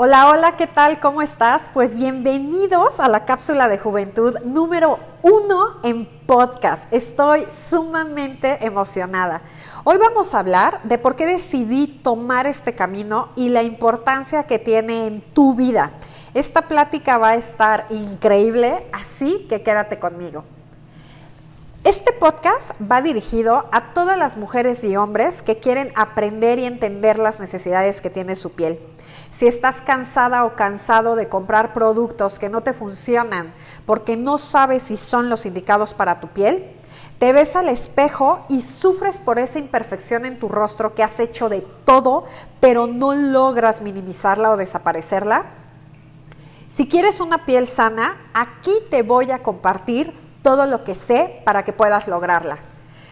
Hola, hola, ¿qué tal? ¿Cómo estás? Pues bienvenidos a la cápsula de juventud número uno en podcast. Estoy sumamente emocionada. Hoy vamos a hablar de por qué decidí tomar este camino y la importancia que tiene en tu vida. Esta plática va a estar increíble, así que quédate conmigo. Este podcast va dirigido a todas las mujeres y hombres que quieren aprender y entender las necesidades que tiene su piel si estás cansada o cansado de comprar productos que no te funcionan porque no sabes si son los indicados para tu piel, te ves al espejo y sufres por esa imperfección en tu rostro que has hecho de todo, pero no logras minimizarla o desaparecerla. Si quieres una piel sana, aquí te voy a compartir todo lo que sé para que puedas lograrla.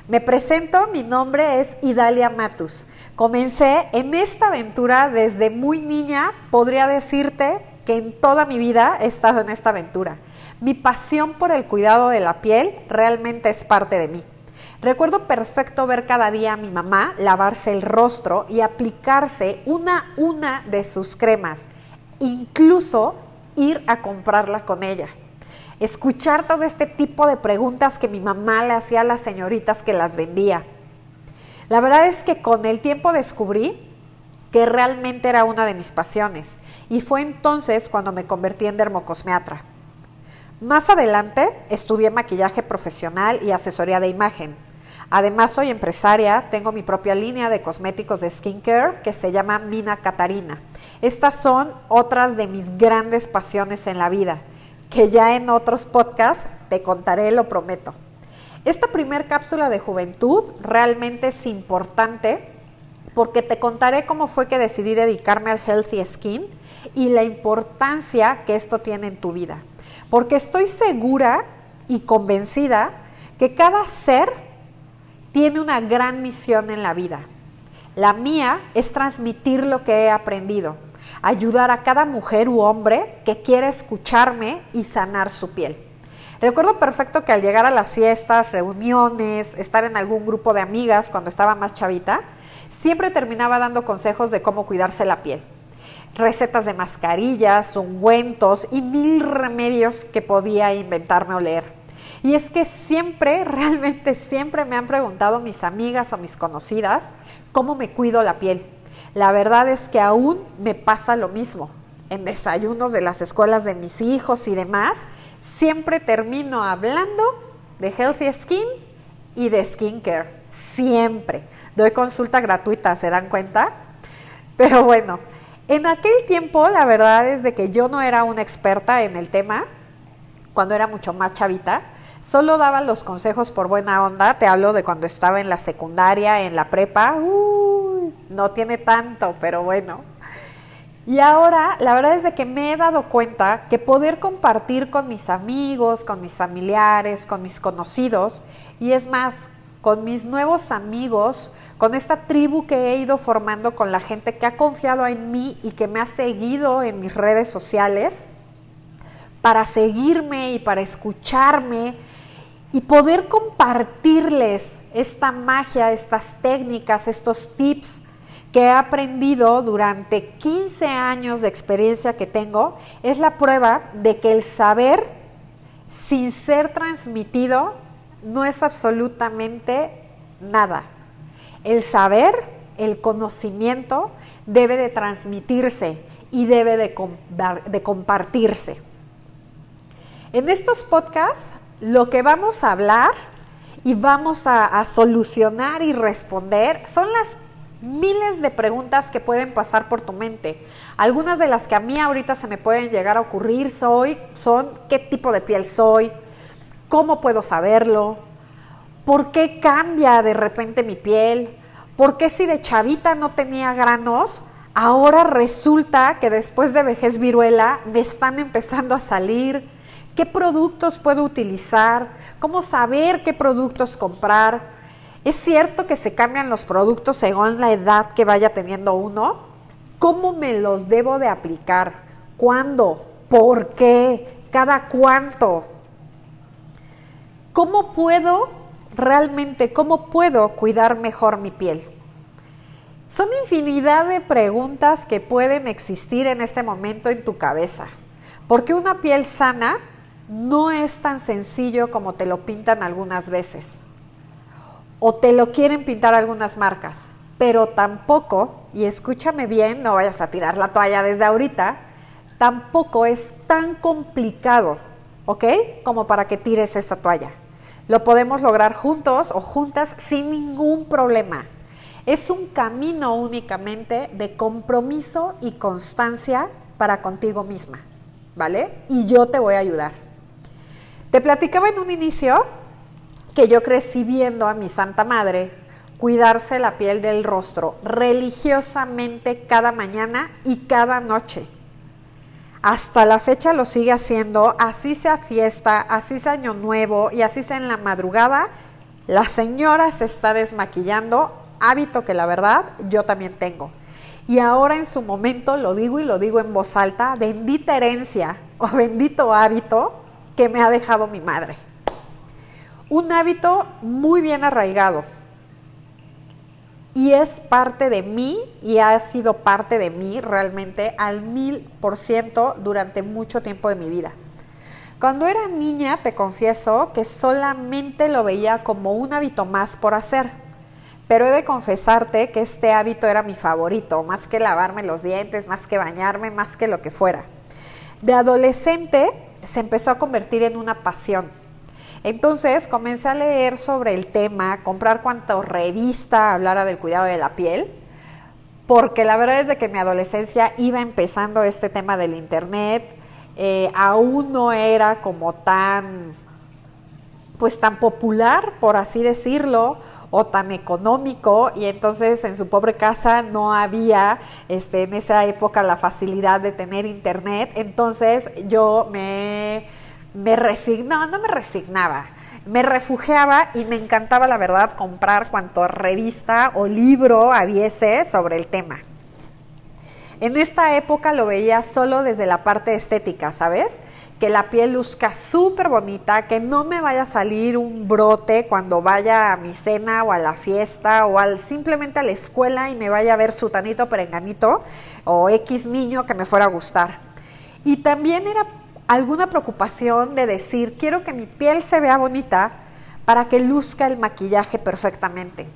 Me presento, mi nombre es Idalia Matus. Comencé en esta aventura desde muy niña, podría decirte que en toda mi vida he estado en esta aventura. Mi pasión por el cuidado de la piel realmente es parte de mí. Recuerdo perfecto ver cada día a mi mamá lavarse el rostro y aplicarse una una de sus cremas, incluso ir a comprarla con ella escuchar todo este tipo de preguntas que mi mamá le hacía a las señoritas que las vendía. La verdad es que con el tiempo descubrí que realmente era una de mis pasiones y fue entonces cuando me convertí en dermocosmeatra. Más adelante estudié maquillaje profesional y asesoría de imagen. Además soy empresaria, tengo mi propia línea de cosméticos de skincare que se llama Mina Catarina. Estas son otras de mis grandes pasiones en la vida que ya en otros podcasts te contaré, lo prometo. Esta primer cápsula de juventud realmente es importante porque te contaré cómo fue que decidí dedicarme al Healthy Skin y la importancia que esto tiene en tu vida. Porque estoy segura y convencida que cada ser tiene una gran misión en la vida. La mía es transmitir lo que he aprendido ayudar a cada mujer u hombre que quiera escucharme y sanar su piel. Recuerdo perfecto que al llegar a las fiestas, reuniones, estar en algún grupo de amigas cuando estaba más chavita, siempre terminaba dando consejos de cómo cuidarse la piel. Recetas de mascarillas, ungüentos y mil remedios que podía inventarme o leer. Y es que siempre, realmente siempre me han preguntado mis amigas o mis conocidas cómo me cuido la piel. La verdad es que aún me pasa lo mismo. En desayunos de las escuelas de mis hijos y demás, siempre termino hablando de Healthy Skin y de Skincare. Siempre. Doy consulta gratuita, ¿se dan cuenta? Pero bueno, en aquel tiempo la verdad es de que yo no era una experta en el tema, cuando era mucho más chavita. Solo daba los consejos por buena onda, te hablo de cuando estaba en la secundaria, en la prepa, uh, no tiene tanto, pero bueno. Y ahora, la verdad es de que me he dado cuenta que poder compartir con mis amigos, con mis familiares, con mis conocidos, y es más, con mis nuevos amigos, con esta tribu que he ido formando con la gente que ha confiado en mí y que me ha seguido en mis redes sociales, para seguirme y para escucharme y poder compartirles esta magia, estas técnicas, estos tips que he aprendido durante 15 años de experiencia que tengo es la prueba de que el saber sin ser transmitido no es absolutamente nada. El saber, el conocimiento debe de transmitirse y debe de, compartirse. En estos podcasts lo que vamos a hablar y vamos a, solucionar y responder son las miles de preguntas que pueden pasar por tu mente. Algunas de las que a mí ahorita se me pueden llegar a ocurrir soy, son qué tipo de piel soy, cómo puedo saberlo, por qué cambia de repente mi piel, por qué si de chavita no tenía granos, ahora resulta que después de vejez viruela me están empezando a salir, qué productos puedo utilizar, cómo saber qué productos comprar ¿Es cierto que se cambian los productos según la edad que vaya teniendo uno? ¿Cómo me los debo de aplicar? ¿Cuándo? ¿Por qué? ¿Cada cuánto? ¿Cómo puedo realmente, cómo puedo cuidar mejor mi piel? Son infinidad de preguntas que pueden existir en este momento en tu cabeza. Porque una piel sana no es tan sencillo como te lo pintan algunas veces. O te lo quieren pintar algunas marcas. Pero tampoco, y escúchame bien, no vayas a tirar la toalla desde ahorita, tampoco es tan complicado, ¿ok? Como para que tires esa toalla. Lo podemos lograr juntos o juntas sin ningún problema. Es un camino únicamente de compromiso y constancia para contigo misma, ¿vale? Y yo te voy a ayudar. Te platicaba en un inicio que yo crecí viendo a mi Santa Madre cuidarse la piel del rostro religiosamente cada mañana y cada noche. Hasta la fecha lo sigue haciendo, así sea fiesta, así sea año nuevo y así sea en la madrugada, la señora se está desmaquillando, hábito que la verdad yo también tengo. Y ahora en su momento lo digo y lo digo en voz alta, bendita herencia o bendito hábito que me ha dejado mi madre. Un hábito muy bien arraigado, y es parte de mí y ha sido parte de mí realmente al mil por ciento durante mucho tiempo de mi vida. Cuando era niña, te confieso que solamente lo veía como un hábito más por hacer, pero he de confesarte que este hábito era mi favorito, más que lavarme los dientes, más que bañarme, más que lo que fuera. De adolescente se empezó a convertir en una pasión. Entonces comencé a leer sobre el tema, comprar cuanto revista hablara del cuidado de la piel, porque la verdad es de que en mi adolescencia iba empezando este tema del internet, eh, aún no era como tan, pues tan popular, por así decirlo, o tan económico, y entonces en su pobre casa no había este, en esa época la facilidad de tener internet, entonces yo me me resignaba, no me resignaba, me refugiaba y me encantaba, la verdad, comprar cuanto revista o libro habiese sobre el tema. En esta época lo veía solo desde la parte estética, ¿sabes? Que la piel luzca súper bonita, que no me vaya a salir un brote cuando vaya a mi cena o a la fiesta o al, simplemente a la escuela y me vaya a ver su tanito perenganito o X niño que me fuera a gustar. Y también era alguna preocupación de decir, quiero que mi piel se vea bonita para que luzca el maquillaje perfectamente.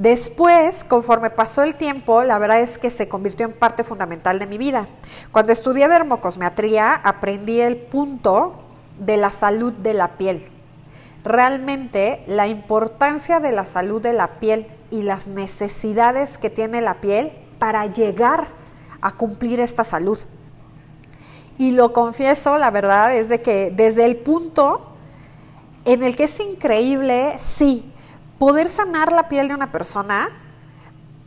Después, conforme pasó el tiempo, la verdad es que se convirtió en parte fundamental de mi vida. Cuando estudié dermocosmetría, aprendí el punto de la salud de la piel. Realmente, la importancia de la salud de la piel y las necesidades que tiene la piel para llegar a cumplir esta salud. Y lo confieso, la verdad es de que desde el punto en el que es increíble, sí, poder sanar la piel de una persona,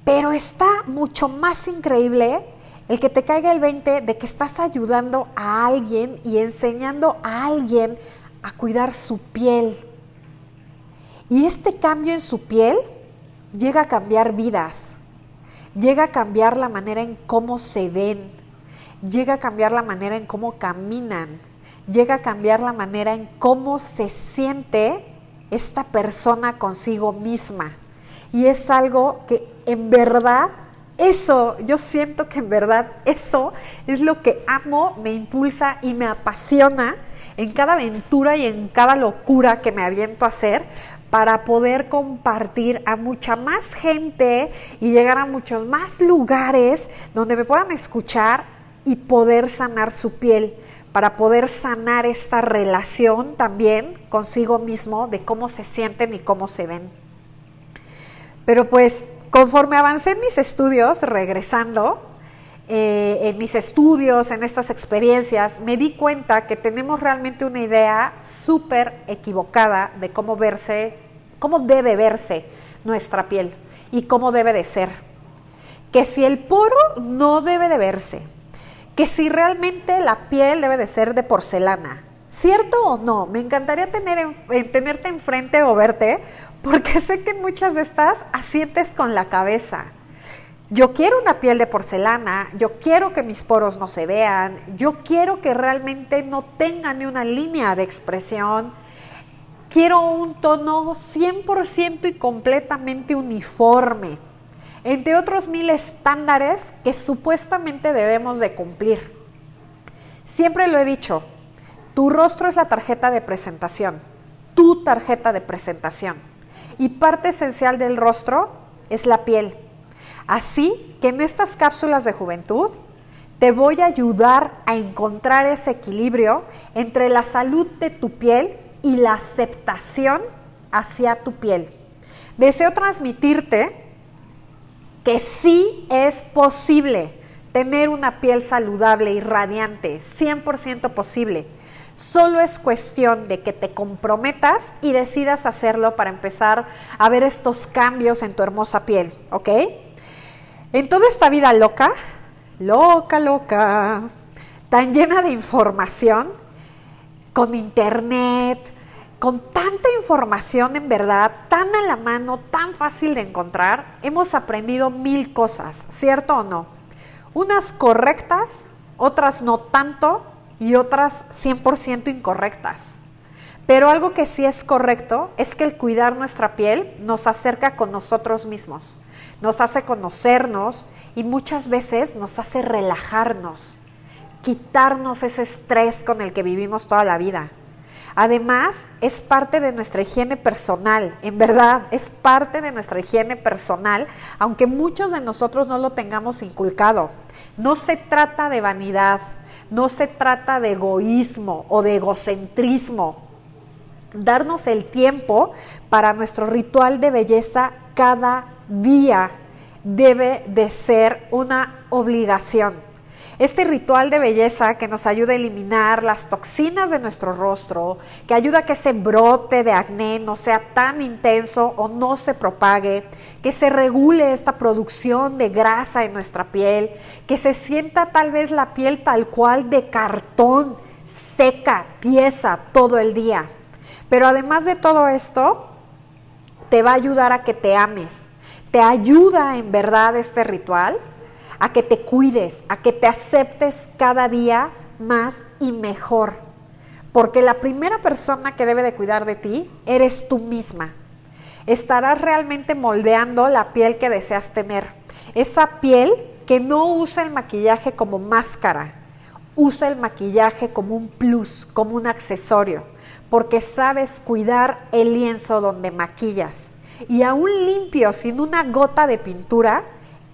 pero está mucho más increíble el que te caiga el 20 de que estás ayudando a alguien y enseñando a alguien a cuidar su piel. Y este cambio en su piel llega a cambiar vidas, llega a cambiar la manera en cómo se ven, llega a cambiar la manera en cómo caminan, llega a cambiar la manera en cómo se siente esta persona consigo misma. Y es algo que en verdad, eso, yo siento que en verdad eso es lo que amo, me impulsa y me apasiona en cada aventura y en cada locura que me aviento a hacer para poder compartir a mucha más gente y llegar a muchos más lugares donde me puedan escuchar y poder sanar su piel, para poder sanar esta relación también consigo mismo de cómo se sienten y cómo se ven. Pero pues conforme avancé en mis estudios, regresando, eh, en mis estudios, en estas experiencias, me di cuenta que tenemos realmente una idea súper equivocada de cómo verse, cómo debe verse nuestra piel y cómo debe de ser. Que si el poro no debe de verse, que si realmente la piel debe de ser de porcelana. ¿Cierto o no? Me encantaría tener en, tenerte enfrente o verte, porque sé que muchas de estas asientes con la cabeza. Yo quiero una piel de porcelana, yo quiero que mis poros no se vean, yo quiero que realmente no tenga ni una línea de expresión. Quiero un tono 100% y completamente uniforme entre otros mil estándares que supuestamente debemos de cumplir. Siempre lo he dicho, tu rostro es la tarjeta de presentación, tu tarjeta de presentación. Y parte esencial del rostro es la piel. Así que en estas cápsulas de juventud te voy a ayudar a encontrar ese equilibrio entre la salud de tu piel y la aceptación hacia tu piel. Deseo transmitirte que sí es posible tener una piel saludable y radiante, 100% posible. Solo es cuestión de que te comprometas y decidas hacerlo para empezar a ver estos cambios en tu hermosa piel, ¿ok? En toda esta vida loca, loca, loca, tan llena de información, con internet, con tanta información en verdad, tan a la mano, tan fácil de encontrar, hemos aprendido mil cosas, ¿cierto o no? Unas correctas, otras no tanto y otras 100% incorrectas. Pero algo que sí es correcto es que el cuidar nuestra piel nos acerca con nosotros mismos, nos hace conocernos y muchas veces nos hace relajarnos, quitarnos ese estrés con el que vivimos toda la vida. Además, es parte de nuestra higiene personal, en verdad, es parte de nuestra higiene personal, aunque muchos de nosotros no lo tengamos inculcado. No se trata de vanidad, no se trata de egoísmo o de egocentrismo. Darnos el tiempo para nuestro ritual de belleza cada día debe de ser una obligación. Este ritual de belleza que nos ayuda a eliminar las toxinas de nuestro rostro, que ayuda a que ese brote de acné no sea tan intenso o no se propague, que se regule esta producción de grasa en nuestra piel, que se sienta tal vez la piel tal cual de cartón, seca, tiesa todo el día. Pero además de todo esto, te va a ayudar a que te ames. Te ayuda en verdad este ritual a que te cuides, a que te aceptes cada día más y mejor. Porque la primera persona que debe de cuidar de ti eres tú misma. Estarás realmente moldeando la piel que deseas tener. Esa piel que no usa el maquillaje como máscara, usa el maquillaje como un plus, como un accesorio, porque sabes cuidar el lienzo donde maquillas. Y aún limpio, sin una gota de pintura,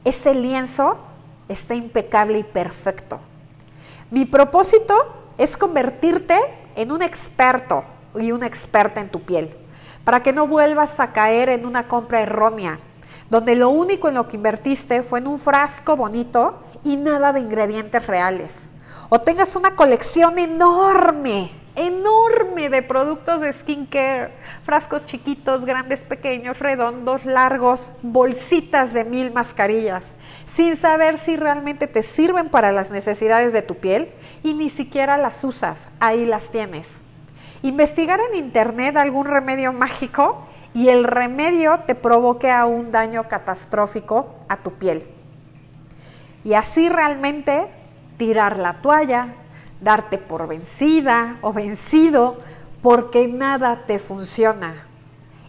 ese lienzo está impecable y perfecto. Mi propósito es convertirte en un experto y una experta en tu piel, para que no vuelvas a caer en una compra errónea, donde lo único en lo que invertiste fue en un frasco bonito y nada de ingredientes reales. O tengas una colección enorme enorme de productos de skincare, frascos chiquitos, grandes, pequeños, redondos, largos, bolsitas de mil mascarillas, sin saber si realmente te sirven para las necesidades de tu piel y ni siquiera las usas, ahí las tienes. Investigar en internet algún remedio mágico y el remedio te provoque a un daño catastrófico a tu piel. Y así realmente tirar la toalla, darte por vencida o vencido porque nada te funciona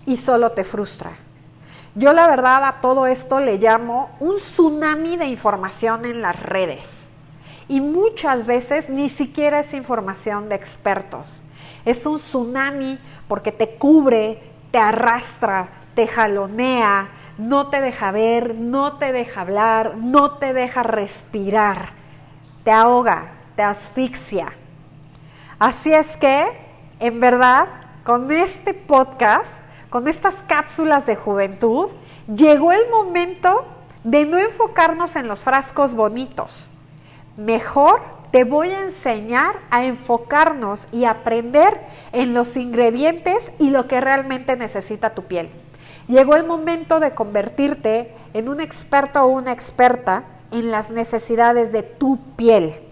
y solo te frustra. Yo la verdad a todo esto le llamo un tsunami de información en las redes. Y muchas veces ni siquiera es información de expertos. Es un tsunami porque te cubre, te arrastra, te jalonea, no te deja ver, no te deja hablar, no te deja respirar, te ahoga, asfixia. Así es que, en verdad, con este podcast, con estas cápsulas de juventud, llegó el momento de no enfocarnos en los frascos bonitos. Mejor te voy a enseñar a enfocarnos y aprender en los ingredientes y lo que realmente necesita tu piel. Llegó el momento de convertirte en un experto o una experta en las necesidades de tu piel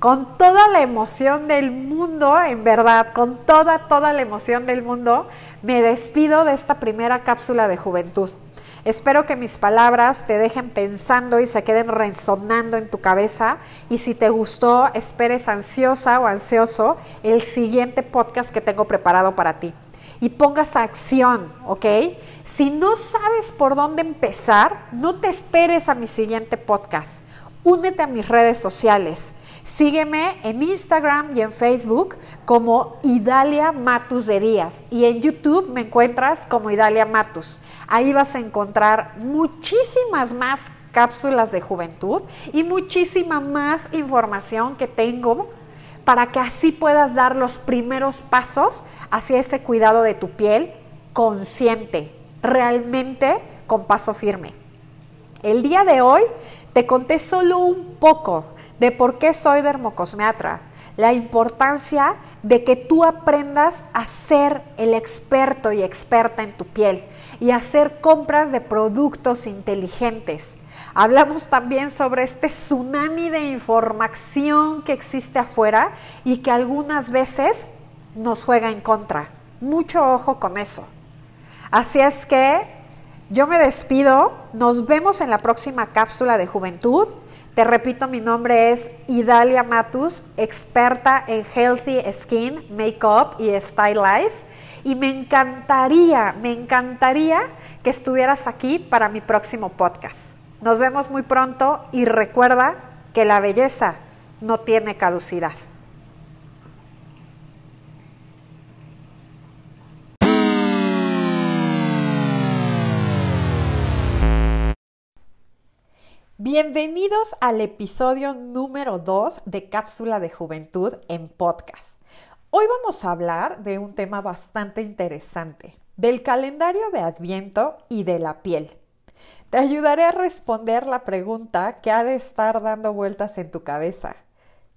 con toda la emoción del mundo, en verdad, con toda, toda la emoción del mundo, me despido de esta primera cápsula de juventud. Espero que mis palabras te dejen pensando y se queden resonando en tu cabeza. Y si te gustó, esperes ansiosa o ansioso el siguiente podcast que tengo preparado para ti. y pongas acción, ¿ok? Si no sabes por dónde empezar, no te esperes a mi siguiente podcast. Únete a mis redes sociales. Sígueme en Instagram y en Facebook como Idalia Matus de Díaz y en YouTube me encuentras como Idalia Matus. Ahí vas a encontrar muchísimas más cápsulas de juventud y muchísima más información que tengo para que así puedas dar los primeros pasos hacia ese cuidado de tu piel consciente, realmente con paso firme. El día de hoy te conté solo un poco de por qué soy dermocosmiatra, la importancia de que tú aprendas a ser el experto y experta en tu piel y hacer compras de productos inteligentes. Hablamos también sobre este tsunami de información que existe afuera y que algunas veces nos juega en contra. Mucho ojo con eso. Así es que yo me despido, nos vemos en la próxima cápsula de juventud te repito, mi nombre es Idalia Matus, experta en Healthy Skin, Makeup y Style Life. Y me encantaría, me encantaría que estuvieras aquí para mi próximo podcast. Nos vemos muy pronto y recuerda que la belleza no tiene caducidad. Bienvenidos al episodio número 2 de Cápsula de Juventud en podcast. Hoy vamos a hablar de un tema bastante interesante, del calendario de Adviento y de la piel. Te ayudaré a responder la pregunta que ha de estar dando vueltas en tu cabeza.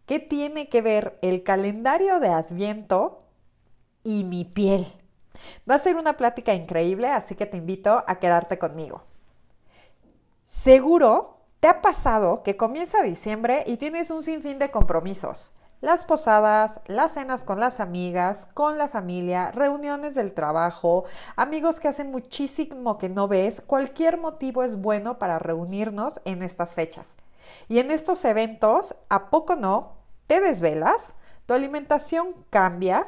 ¿Qué tiene que ver el calendario de Adviento y mi piel? Va a ser una plática increíble, así que te invito a quedarte conmigo. Seguro ¿Te ha pasado que comienza diciembre y tienes un sinfín de compromisos? Las posadas, las cenas con las amigas, con la familia, reuniones del trabajo, amigos que hacen muchísimo que no ves, cualquier motivo es bueno para reunirnos en estas fechas. Y en estos eventos, ¿a poco no? Te desvelas, tu alimentación cambia,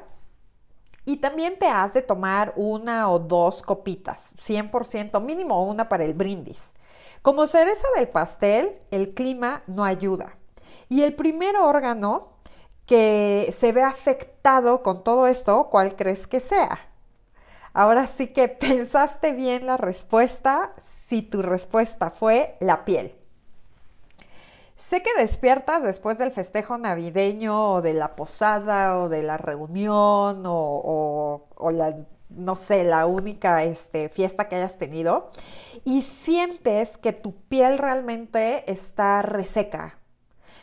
y también te has de tomar una o dos copitas, 100%, mínimo una para el brindis. Como cereza del pastel, el clima no ayuda. Y el primer órgano que se ve afectado con todo esto, ¿cuál crees que sea? Ahora sí que pensaste bien la respuesta si tu respuesta fue la piel. Sé que despiertas después del festejo navideño o de la posada o de la reunión o, o la no sé, la única este, fiesta que hayas tenido y sientes que tu piel realmente está reseca.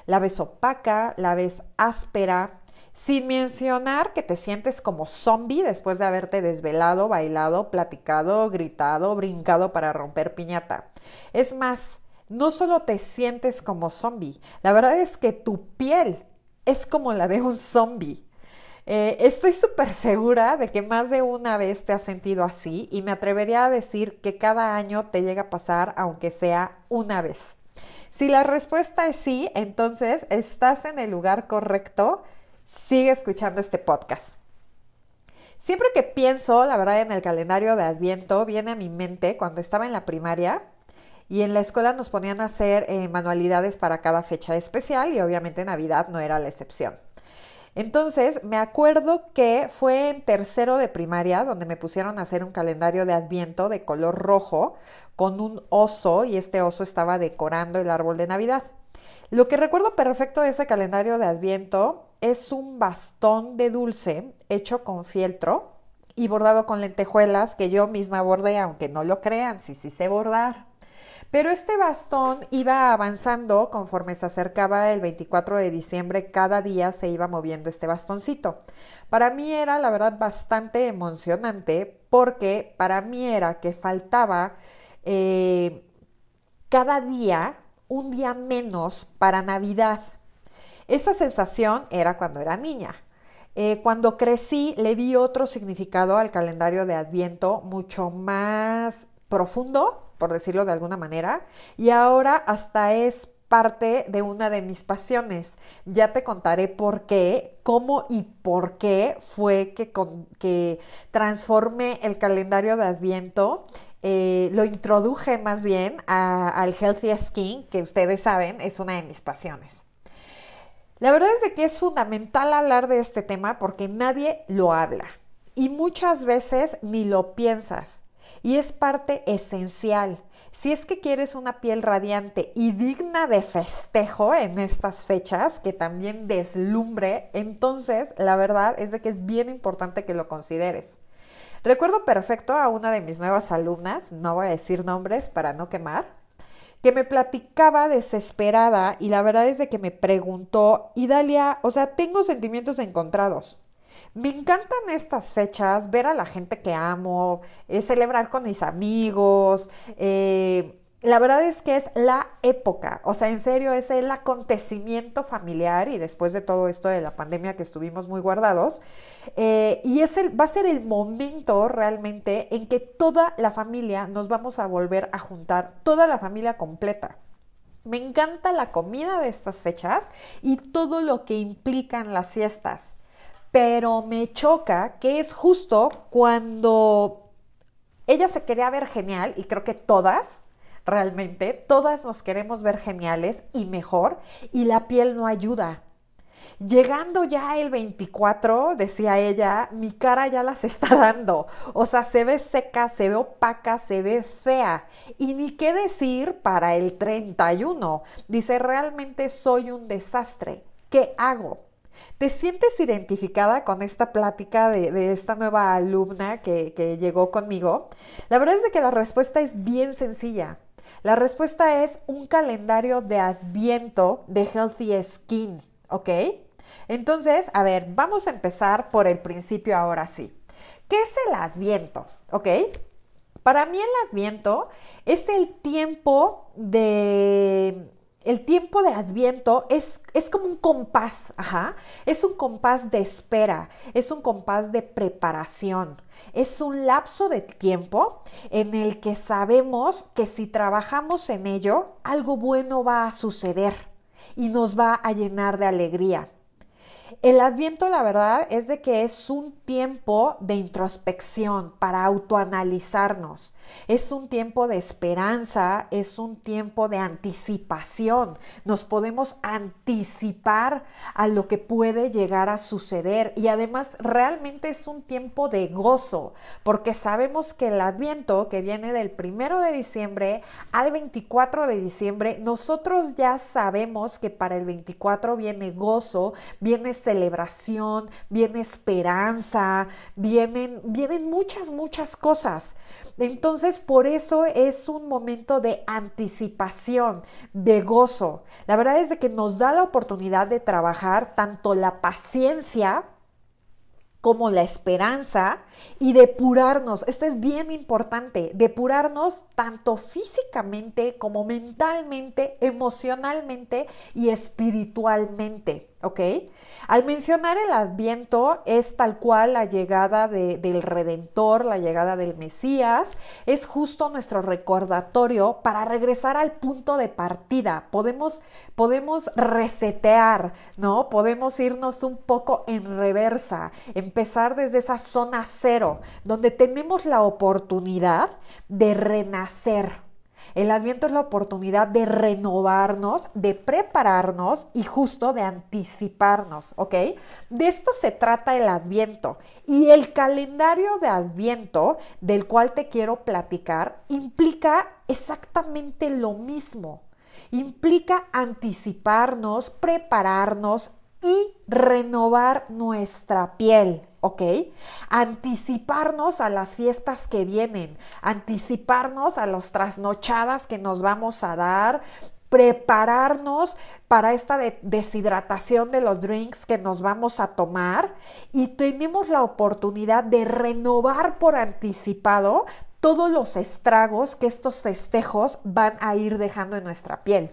La ves opaca, la ves áspera, sin mencionar que te sientes como zombie después de haberte desvelado, bailado, platicado, gritado, brincado para romper piñata. Es más, no solo te sientes como zombie, la verdad es que tu piel es como la de un zombie. Eh, estoy súper segura de que más de una vez te has sentido así y me atrevería a decir que cada año te llega a pasar aunque sea una vez. Si la respuesta es sí, entonces estás en el lugar correcto. Sigue escuchando este podcast. Siempre que pienso, la verdad, en el calendario de Adviento, viene a mi mente cuando estaba en la primaria y en la escuela nos ponían a hacer eh, manualidades para cada fecha especial y obviamente Navidad no era la excepción. Entonces, me acuerdo que fue en tercero de primaria donde me pusieron a hacer un calendario de adviento de color rojo con un oso y este oso estaba decorando el árbol de Navidad. Lo que recuerdo perfecto de ese calendario de adviento es un bastón de dulce hecho con fieltro y bordado con lentejuelas que yo misma bordé, aunque no lo crean, sí, sí sé bordar. Pero este bastón iba avanzando conforme se acercaba el 24 de diciembre, cada día se iba moviendo este bastoncito. Para mí era, la verdad, bastante emocionante porque para mí era que faltaba eh, cada día un día menos para Navidad. Esa sensación era cuando era niña. Eh, cuando crecí le di otro significado al calendario de Adviento mucho más profundo por decirlo de alguna manera, y ahora hasta es parte de una de mis pasiones. Ya te contaré por qué, cómo y por qué fue que, que transformé el calendario de Adviento. Eh, lo introduje más bien al Healthy Skin, que ustedes saben es una de mis pasiones. La verdad es de que es fundamental hablar de este tema porque nadie lo habla y muchas veces ni lo piensas y es parte esencial. Si es que quieres una piel radiante y digna de festejo en estas fechas, que también deslumbre, entonces la verdad es de que es bien importante que lo consideres. Recuerdo perfecto a una de mis nuevas alumnas, no voy a decir nombres para no quemar, que me platicaba desesperada y la verdad es de que me preguntó, y Dalia, o sea, tengo sentimientos encontrados. Me encantan estas fechas, ver a la gente que amo, eh, celebrar con mis amigos. Eh, la verdad es que es la época, o sea, en serio es el acontecimiento familiar y después de todo esto de la pandemia que estuvimos muy guardados, eh, y es el, va a ser el momento realmente en que toda la familia nos vamos a volver a juntar, toda la familia completa. Me encanta la comida de estas fechas y todo lo que implican las fiestas pero me choca que es justo cuando ella se quería ver genial, y creo que todas, realmente, todas nos queremos ver geniales y mejor, y la piel no ayuda. Llegando ya el 24, decía ella, mi cara ya las está dando. O sea, se ve seca, se ve opaca, se ve fea. Y ni qué decir para el 31. Dice, realmente soy un desastre. ¿Qué hago? ¿Te sientes identificada con esta plática de, esta nueva alumna que, que, llegó conmigo? La verdad es que la respuesta es bien sencilla. La respuesta es un calendario de adviento de Healthy Skin, ¿ok? Entonces, a ver, vamos a empezar por el principio ahora sí. ¿Qué es el adviento? ¿Ok? Para mí el adviento es el tiempo de el tiempo de Adviento es, es, como un compás, ajá. Es un compás de espera, es un compás de preparación. Es un lapso de tiempo en el que sabemos que si trabajamos en ello, algo bueno va a suceder y nos va a llenar de alegría. El adviento, la verdad, es de que es un tiempo de introspección para autoanalizarnos. Es un tiempo de esperanza, es un tiempo de anticipación. Nos podemos anticipar a lo que puede llegar a suceder y además realmente es un tiempo de gozo, porque sabemos que el adviento que viene del primero de diciembre al 24 de diciembre, nosotros ya sabemos que para el 24 viene gozo, viene celebración, viene esperanza, vienen, vienen muchas, muchas cosas. Entonces, por eso es un momento de anticipación, de gozo. La verdad es de que nos da la oportunidad de trabajar tanto la paciencia, como la esperanza y depurarnos. Esto es bien importante, depurarnos tanto físicamente como mentalmente, emocionalmente y espiritualmente. ¿Ok? Al mencionar el adviento es tal cual la llegada del Redentor, la llegada del Mesías, es justo nuestro recordatorio para regresar al punto de partida. Podemos, podemos resetear, ¿no? Podemos irnos un poco en reversa, empezar desde esa zona cero, donde tenemos la oportunidad de renacer. El adviento es la oportunidad de renovarnos, de prepararnos y justo de anticiparnos, ¿ok? De esto se trata el adviento. Y el calendario de adviento del cual te quiero platicar implica exactamente lo mismo. Implica anticiparnos, prepararnos y renovar nuestra piel. ¿Ok? Anticiparnos a las fiestas que vienen, anticiparnos a las trasnochadas que nos vamos a dar, prepararnos para esta deshidratación de los drinks que nos vamos a tomar y tenemos la oportunidad de renovar por anticipado todos los estragos que estos festejos van a ir dejando en nuestra piel.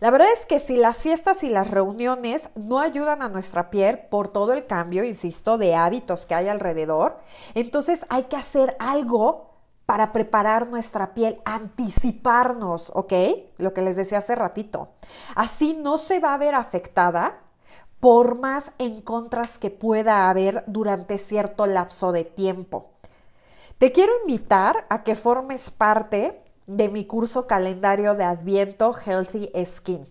La verdad es que si las fiestas y las reuniones no ayudan a nuestra piel por todo el cambio, insisto, de hábitos que hay alrededor, entonces hay que hacer algo para preparar nuestra piel, anticiparnos, ¿ok? Lo que les decía hace ratito. Así no se va a ver afectada por más en contras que pueda haber durante cierto lapso de tiempo. Te quiero invitar a que formes parte de mi curso calendario de Adviento Healthy Skin.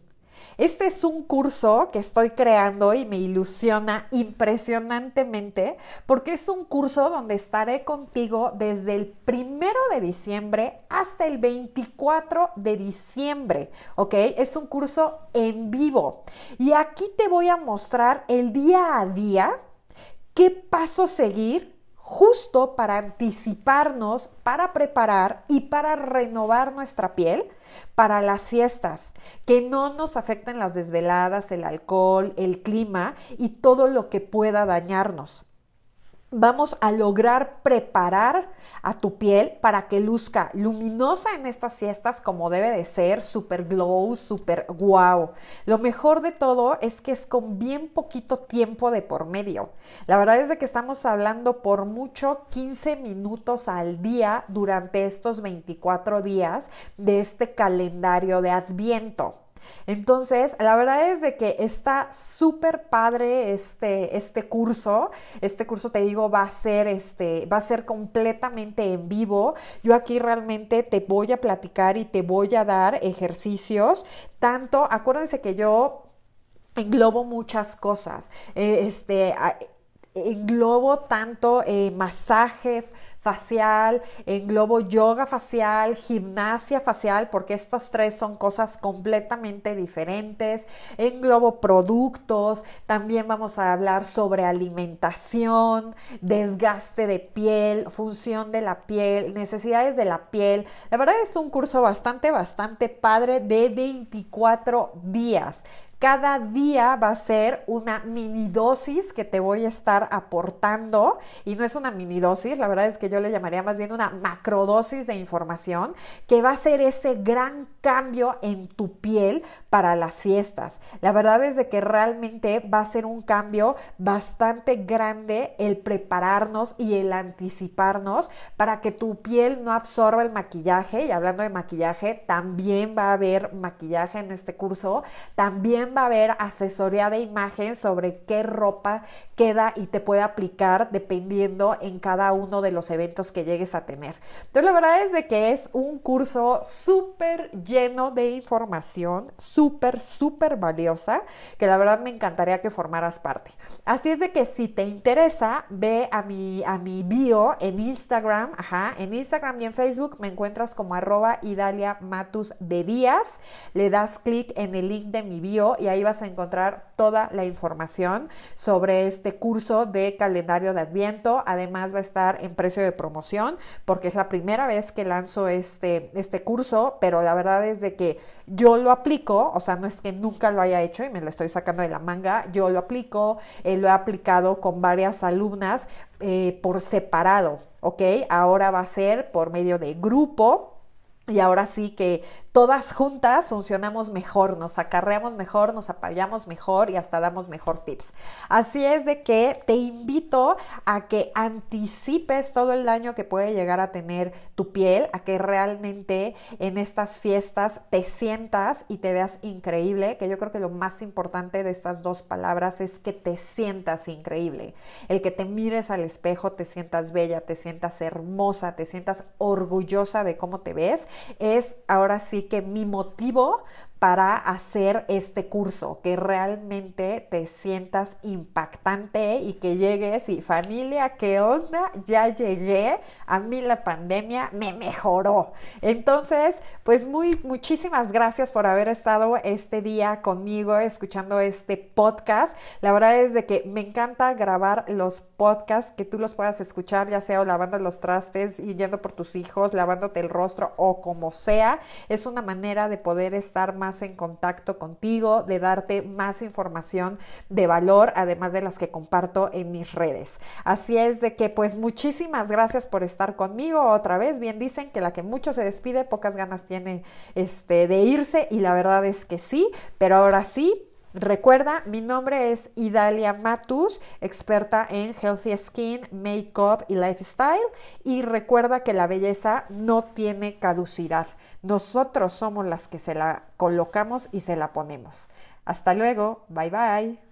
Este es un curso que estoy creando y me ilusiona impresionantemente porque es un curso donde estaré contigo desde el primero de diciembre hasta el 24 de diciembre, ¿ok? Es un curso en vivo y aquí te voy a mostrar el día a día qué paso seguir justo para anticiparnos, para preparar y para renovar nuestra piel para las fiestas, que no nos afecten las desveladas, el alcohol, el clima y todo lo que pueda dañarnos vamos a lograr preparar a tu piel para que luzca luminosa en estas fiestas como debe de ser, super glow, super wow. Lo mejor de todo es que es con bien poquito tiempo de por medio. La verdad es de que estamos hablando por mucho 15 minutos al día durante estos 24 días de este calendario de Adviento. Entonces, la verdad es de que está súper padre este, este curso. Este curso, te digo, va a ser este, va a ser completamente en vivo. Yo aquí realmente te voy a platicar y te voy a dar ejercicios. Tanto, acuérdense que yo englobo muchas cosas. Eh, este, englobo tanto eh, masaje, facial, englobo yoga facial, gimnasia facial, porque estos tres son cosas completamente diferentes. Englobo productos, también vamos a hablar sobre alimentación, desgaste de piel, función de la piel, necesidades de la piel. La verdad es un curso bastante, bastante padre de 24 días. Cada día va a ser una mini dosis que te voy a estar aportando. Y no es una mini dosis, la verdad es que yo le llamaría más bien una macrodosis de información que va a ser ese gran cambio en tu piel para las fiestas. La verdad es de que realmente va a ser un cambio bastante grande el prepararnos y el anticiparnos para que tu piel no absorba el maquillaje y hablando de maquillaje, también va a haber maquillaje en este curso, también va a haber asesoría de imagen sobre qué ropa queda y te puede aplicar dependiendo en cada uno de los eventos que llegues a tener. Entonces la verdad es de que es un curso súper lleno de información, súper valiosa, que la verdad me encantaría que formaras parte. Así es de que si te interesa, ve a mi, a mi bio en Instagram, ajá, en Instagram y en Facebook me encuentras como arroba Idalia de Díaz, le das clic en el link de mi bio y ahí vas a encontrar toda la información sobre este curso de calendario de Adviento. Además va a estar en precio de promoción porque es la primera vez que lanzo este, este curso, pero la verdad es de que yo lo aplico, o sea, no es que nunca lo haya hecho y me lo estoy sacando de la manga, yo lo aplico, eh, lo he aplicado con varias alumnas eh, por separado, ¿ok? Ahora va a ser por medio de grupo. Y ahora sí que todas juntas funcionamos mejor, nos acarreamos mejor, nos apoyamos mejor y hasta damos mejor tips. Así es de que te invito a que anticipes todo el daño que puede llegar a tener tu piel, a que realmente en estas fiestas te sientas y te veas increíble, que yo creo que lo más importante de estas dos palabras es que te sientas increíble. El que te mires al espejo, te sientas bella, te sientas hermosa, te sientas orgullosa de cómo te ves, es ahora sí que mi motivo para hacer este curso, que realmente te sientas impactante y que llegues y familia, ¿qué onda? Ya llegué, a mí la pandemia me mejoró. Entonces, pues muy muchísimas gracias por haber estado este día conmigo escuchando este podcast. La verdad es de que me encanta grabar los podcasts que tú los puedas escuchar, ya sea lavando los trastes, y yendo por tus hijos, lavándote el rostro o como sea. Es una manera de poder estar en contacto contigo, de darte más información de valor, además de las que comparto en mis redes. Así es de que pues muchísimas gracias por estar conmigo otra vez. Bien dicen que la que mucho se despide, pocas ganas tiene este, de irse y la verdad es que sí, pero ahora sí Recuerda, mi nombre es Idalia Matus, experta en Healthy Skin, Makeup y Lifestyle. Y recuerda que la belleza no tiene caducidad. Nosotros somos las que se la colocamos y se la ponemos. Hasta luego. Bye bye.